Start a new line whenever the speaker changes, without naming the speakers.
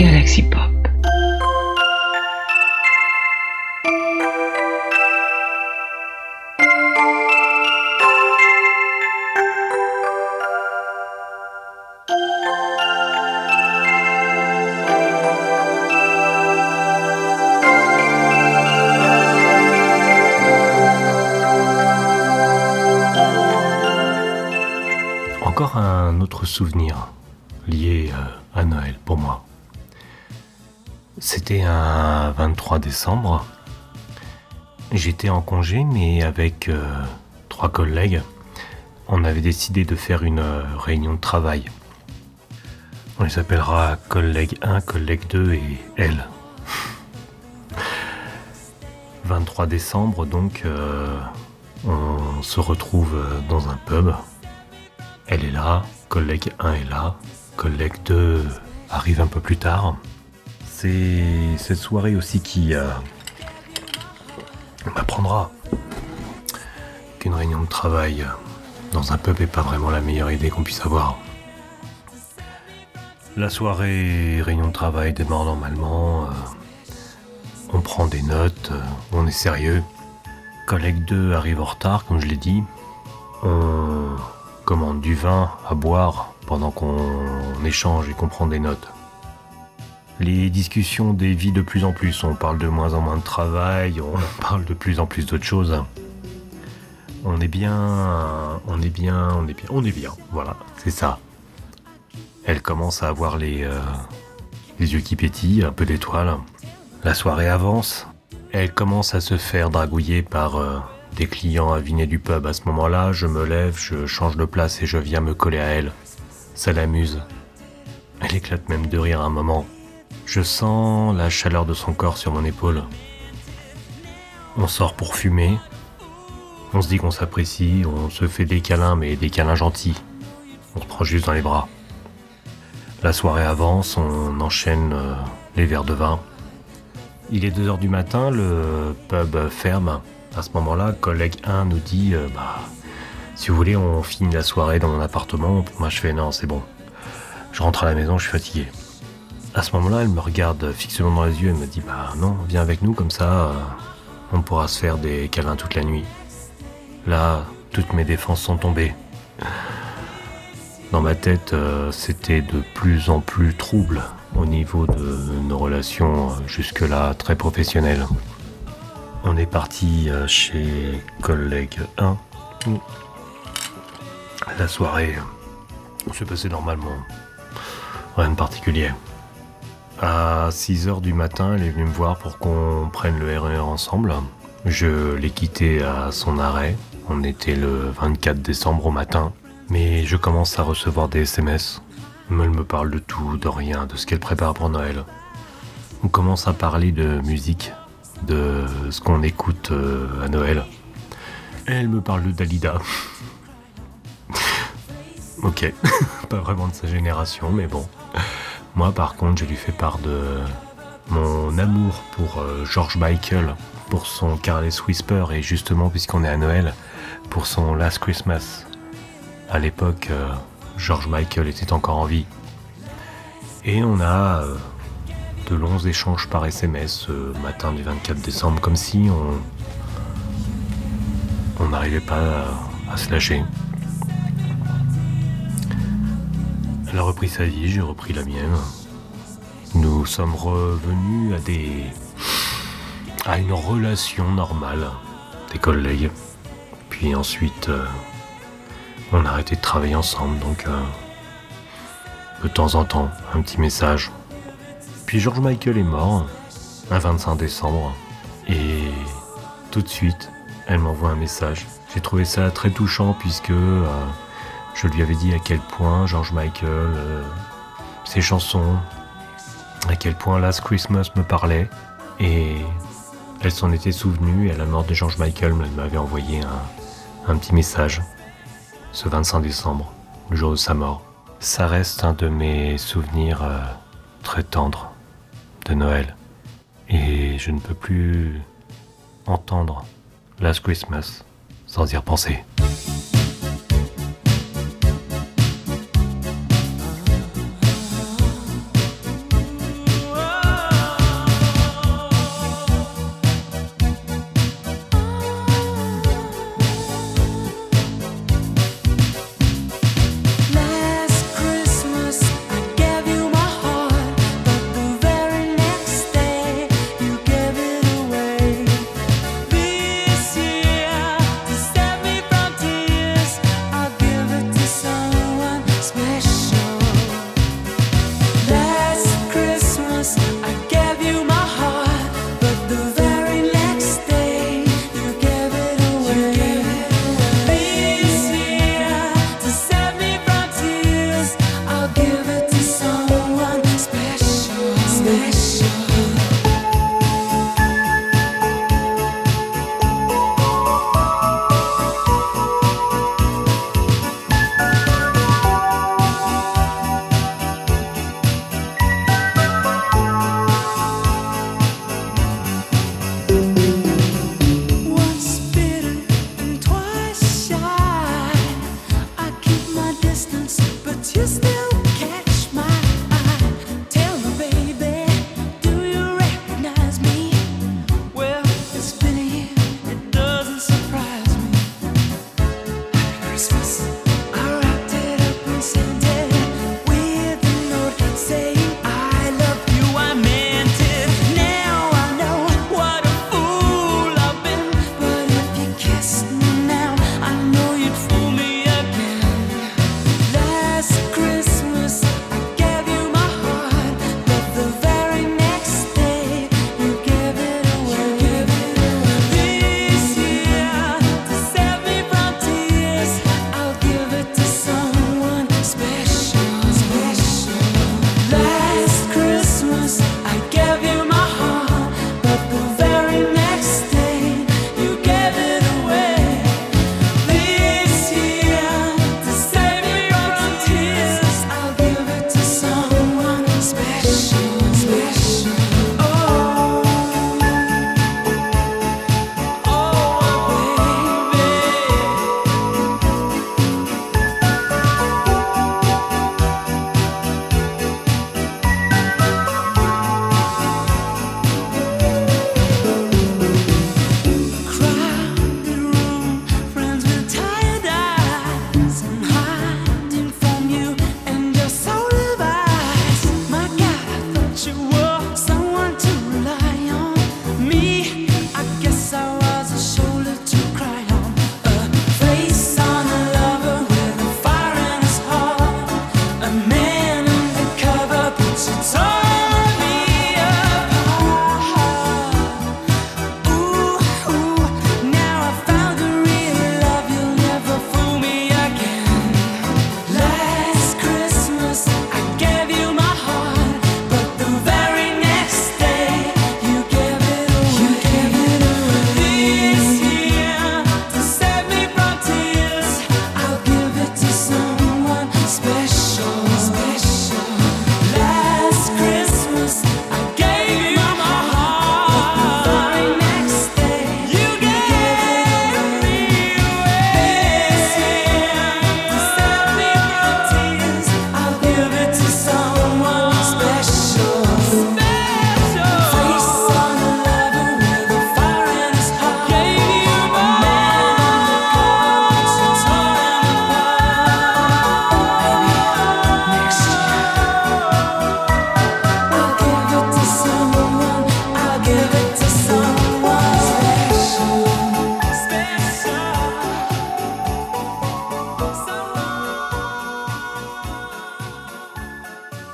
Galaxy Pop.
Encore un autre souvenir lié euh, à Noël pour moi. C'était un 23 décembre. J'étais en congé, mais avec euh, trois collègues, on avait décidé de faire une euh, réunion de travail. On les appellera collègue 1, collègue 2 et elle. 23 décembre, donc, euh, on se retrouve dans un pub. Elle est là, collègue 1 est là, collègue 2 arrive un peu plus tard. C'est cette soirée aussi qui euh, m'apprendra qu'une réunion de travail dans un pub n'est pas vraiment la meilleure idée qu'on puisse avoir. La soirée réunion de travail démarre normalement. euh, on prend des notes, euh, on est sérieux. Collègue 2 arrive en retard, comme je l'ai dit. On commande du vin à boire pendant qu'on échange et qu'on prend des notes. Les discussions dévient de plus en plus. On parle de moins en moins de travail, on parle de plus en plus d'autres choses. On est bien, on est bien, on est bien, on est bien. Voilà, c'est ça. Elle commence à avoir les, euh, les yeux qui pétillent, un peu d'étoiles. La soirée avance. Elle commence à se faire dragouiller par euh, des clients avinés du pub. À ce moment-là, je me lève, je change de place et je viens me coller à elle. Ça l'amuse. Elle éclate même de rire un moment. Je sens la chaleur de son corps sur mon épaule. On sort pour fumer. On se dit qu'on s'apprécie, on se fait des câlins, mais des câlins gentils. On se prend juste dans les bras. La soirée avance, on enchaîne euh, les verres de vin. Il est 2h du matin, le pub ferme. À ce moment-là, collègue 1 nous dit euh, Bah, si vous voulez, on finit la soirée dans mon appartement. Moi, je fais Non, c'est bon. Je rentre à la maison, je suis fatigué. À ce moment-là, elle me regarde fixement dans les yeux et me dit Bah, non, viens avec nous, comme ça, euh, on pourra se faire des câlins toute la nuit. Là, toutes mes défenses sont tombées. Dans ma tête, euh, c'était de plus en plus trouble au niveau de nos relations euh, jusque-là très professionnelles. On est parti chez collègue 1. La soirée s'est passée normalement. Rien de particulier. À 6h du matin, elle est venue me voir pour qu'on prenne le RER ensemble. Je l'ai quitté à son arrêt. On était le 24 décembre au matin. Mais je commence à recevoir des SMS. Elle me parle de tout, de rien, de ce qu'elle prépare pour Noël. On commence à parler de musique, de ce qu'on écoute euh, à Noël. Elle me parle de Dalida. ok, pas vraiment de sa génération, mais bon. Moi, par contre, je lui fais part de mon amour pour euh, George Michael, pour son Careless Whisper, et justement, puisqu'on est à Noël, pour son Last Christmas. À l'époque, euh, George Michael était encore en vie. Et on a euh, de longs échanges par SMS ce matin du 24 décembre, comme si on n'arrivait pas à se lâcher. Elle a repris sa vie, j'ai repris la mienne. Nous sommes revenus à des à une relation normale, des collègues. Puis ensuite, euh, on a arrêté de travailler ensemble, donc euh, de temps en temps, un petit message. Puis George Michael est mort, un 25 décembre, et tout de suite, elle m'envoie un message. J'ai trouvé ça très touchant puisque euh, je lui avais dit à quel point George Michael, euh, ses chansons, à quel point Last Christmas me parlait, et elle s'en était souvenue, et à la mort de George Michael, elle m'avait envoyé un, petit message ce 25 décembre, le jour de sa mort. Ça reste un de mes souvenirs euh, très tendres de Noël. Et je ne peux plus entendre Last Christmas sans y repenser.